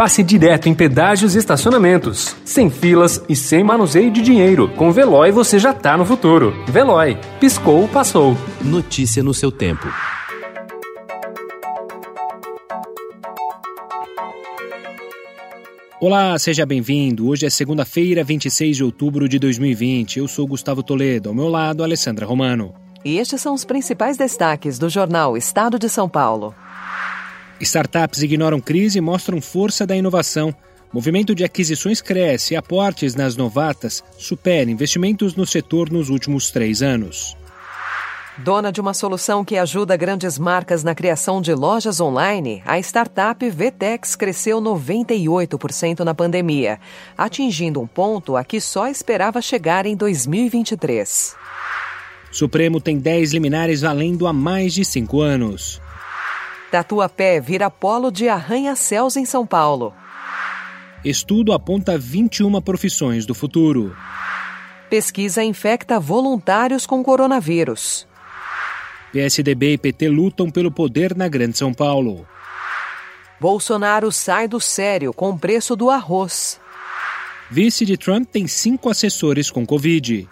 passe direto em pedágios e estacionamentos. Sem filas e sem manuseio de dinheiro. Com Veloy você já tá no futuro. Veloy. Piscou, passou. Notícia no seu tempo. Olá, seja bem-vindo. Hoje é segunda-feira, 26 de outubro de 2020. Eu sou Gustavo Toledo, ao meu lado, Alessandra Romano. E estes são os principais destaques do jornal Estado de São Paulo. Startups ignoram crise e mostram força da inovação. Movimento de aquisições cresce e aportes nas novatas supera investimentos no setor nos últimos três anos. Dona de uma solução que ajuda grandes marcas na criação de lojas online, a startup Vtex cresceu 98% na pandemia, atingindo um ponto a que só esperava chegar em 2023. Supremo tem 10 liminares valendo há mais de cinco anos. Tatuapé vira polo de arranha-céus em São Paulo. Estudo aponta 21 profissões do futuro. Pesquisa infecta voluntários com coronavírus. PSDB e PT lutam pelo poder na Grande São Paulo. Bolsonaro sai do sério com o preço do arroz. Vice de Trump tem cinco assessores com Covid.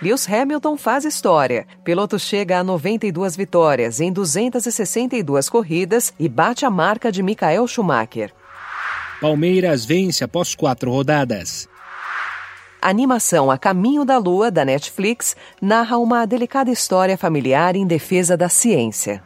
Lewis Hamilton faz história. Piloto chega a 92 vitórias em 262 corridas e bate a marca de Michael Schumacher. Palmeiras vence após quatro rodadas. A animação A Caminho da Lua, da Netflix, narra uma delicada história familiar em defesa da ciência.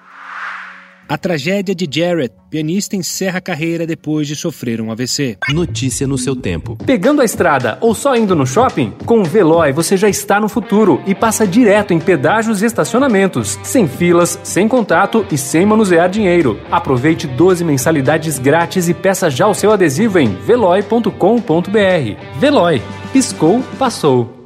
A tragédia de Jarrett, pianista encerra a carreira depois de sofrer um AVC. Notícia no seu tempo. Pegando a estrada ou só indo no shopping? Com o Veloy você já está no futuro e passa direto em pedágios e estacionamentos, sem filas, sem contato e sem manusear dinheiro. Aproveite 12 mensalidades grátis e peça já o seu adesivo em veloy.com.br. Veloy. Piscou, passou.